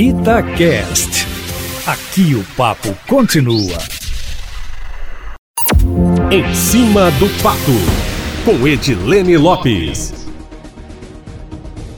Itacast. Aqui o papo continua. Em cima do papo, com Edilene Lopes.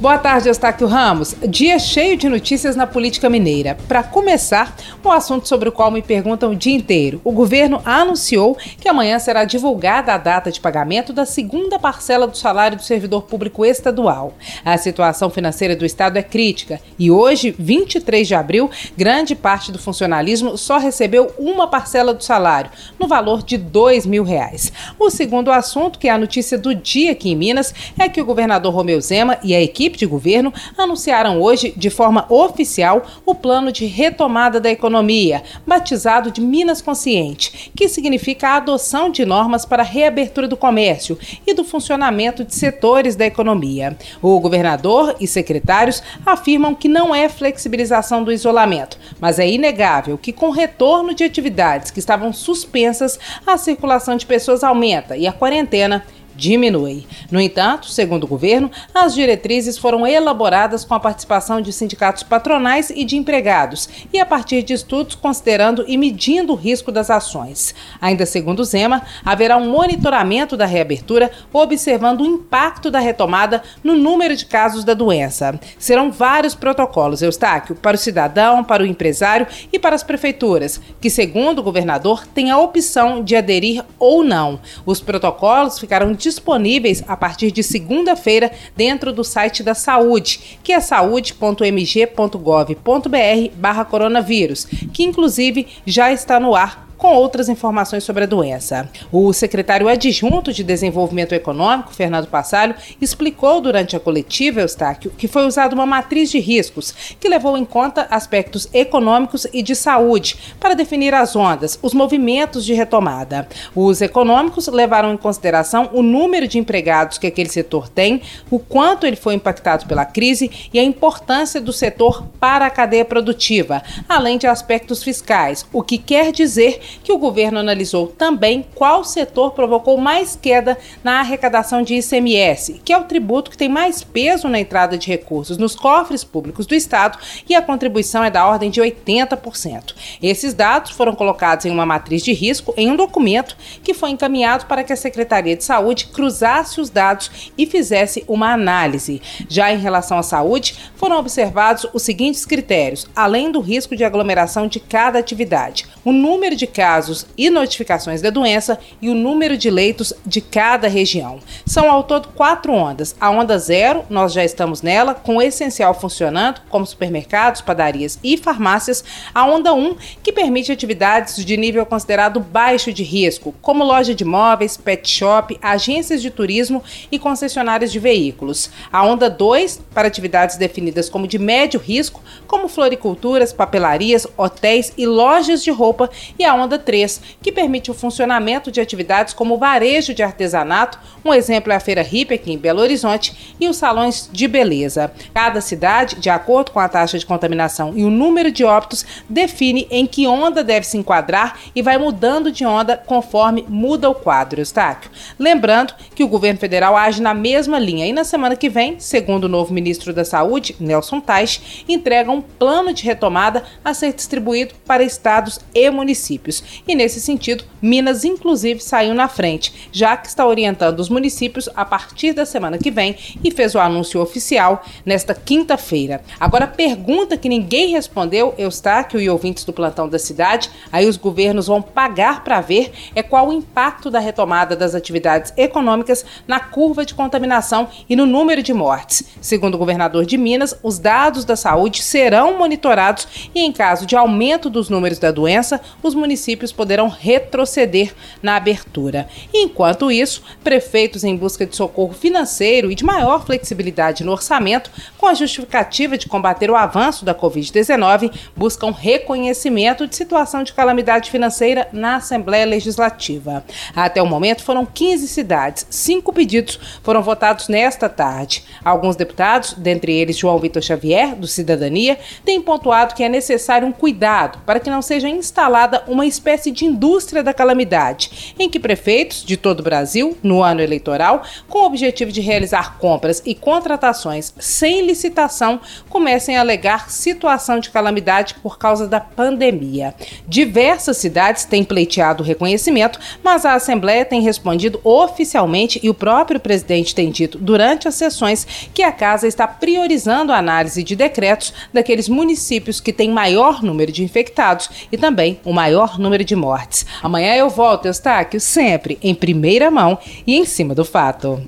Boa tarde, Eustáquio Ramos. Dia cheio de notícias na política mineira. Para começar, um assunto sobre o qual me perguntam o dia inteiro. O governo anunciou que amanhã será divulgada a data de pagamento da segunda parcela do salário do servidor público estadual. A situação financeira do Estado é crítica e hoje, 23 de abril, grande parte do funcionalismo só recebeu uma parcela do salário, no valor de dois mil reais. O segundo assunto, que é a notícia do dia aqui em Minas, é que o governador Romeu Zema e a equipe equipe de governo anunciaram hoje, de forma oficial, o plano de retomada da economia, batizado de Minas Consciente, que significa a adoção de normas para a reabertura do comércio e do funcionamento de setores da economia. O governador e secretários afirmam que não é flexibilização do isolamento, mas é inegável que, com retorno de atividades que estavam suspensas, a circulação de pessoas aumenta e a quarentena diminui. No entanto, segundo o governo, as diretrizes foram elaboradas com a participação de sindicatos patronais e de empregados e a partir de estudos considerando e medindo o risco das ações. Ainda segundo Zema, haverá um monitoramento da reabertura observando o impacto da retomada no número de casos da doença. Serão vários protocolos, Eustáquio, para o cidadão, para o empresário e para as prefeituras, que, segundo o governador, têm a opção de aderir ou não. Os protocolos ficaram disponíveis a partir de segunda-feira dentro do site da Saúde, que é saúde.mg.gov.br/barra coronavírus, que inclusive já está no ar com outras informações sobre a doença. O secretário adjunto de Desenvolvimento Econômico, Fernando Passalho, explicou durante a coletiva, Eustáquio, que foi usada uma matriz de riscos que levou em conta aspectos econômicos e de saúde para definir as ondas, os movimentos de retomada. Os econômicos levaram em consideração o número de empregados que aquele setor tem, o quanto ele foi impactado pela crise e a importância do setor para a cadeia produtiva, além de aspectos fiscais, o que quer dizer que o governo analisou também qual setor provocou mais queda na arrecadação de ICMS, que é o tributo que tem mais peso na entrada de recursos nos cofres públicos do Estado e a contribuição é da ordem de 80%. Esses dados foram colocados em uma matriz de risco em um documento que foi encaminhado para que a Secretaria de Saúde cruzasse os dados e fizesse uma análise. Já em relação à saúde, foram observados os seguintes critérios, além do risco de aglomeração de cada atividade: o número de casos e notificações da doença e o número de leitos de cada região. São ao todo quatro ondas. A onda zero, nós já estamos nela, com o essencial funcionando, como supermercados, padarias e farmácias. A onda 1, um, que permite atividades de nível considerado baixo de risco, como loja de móveis, pet shop, agências de turismo e concessionárias de veículos. A onda 2, para atividades definidas como de médio risco, como floriculturas, papelarias, hotéis e lojas de roupa. E a onda onda 3, que permite o funcionamento de atividades como varejo de artesanato, um exemplo é a Feira Hippie aqui em Belo Horizonte, e os salões de beleza. Cada cidade, de acordo com a taxa de contaminação e o número de óbitos, define em que onda deve se enquadrar e vai mudando de onda conforme muda o quadro, Eustáquio. Lembrando que o governo federal age na mesma linha e na semana que vem, segundo o novo ministro da Saúde, Nelson Tais, entrega um plano de retomada a ser distribuído para estados e municípios municípios. E nesse sentido, Minas inclusive saiu na frente, já que está orientando os municípios a partir da semana que vem e fez o anúncio oficial nesta quinta-feira. Agora, pergunta que ninguém respondeu, Eustáquio e ouvintes do plantão da cidade, aí os governos vão pagar para ver, é qual o impacto da retomada das atividades econômicas na curva de contaminação e no número de mortes. Segundo o governador de Minas, os dados da saúde serão monitorados e, em caso de aumento dos números da doença, os municípios poderão retroceder na abertura. Enquanto isso, prefeitos em busca de socorro financeiro e de maior flexibilidade no orçamento, com a justificativa de combater o avanço da Covid-19, buscam reconhecimento de situação de calamidade financeira na Assembleia Legislativa. Até o momento foram 15 cidades, cinco pedidos foram votados nesta tarde. Alguns deputados, dentre eles João Vitor Xavier, do Cidadania, têm pontuado que é necessário um cuidado para que não seja instalada uma espécie de indústria da calamidade, em que prefeitos de todo o Brasil, no ano eleitoral, com o objetivo de realizar compras e contratações sem licitação, comecem a alegar situação de calamidade por causa da pandemia. Diversas cidades têm pleiteado reconhecimento, mas a Assembleia tem respondido oficialmente e o próprio presidente tem dito durante as sessões que a casa está priorizando a análise de decretos daqueles municípios que têm maior número de infectados e também o maior número de mortes. Amanhã eu volto, Eustáquio, sempre em primeira mão e em cima do fato.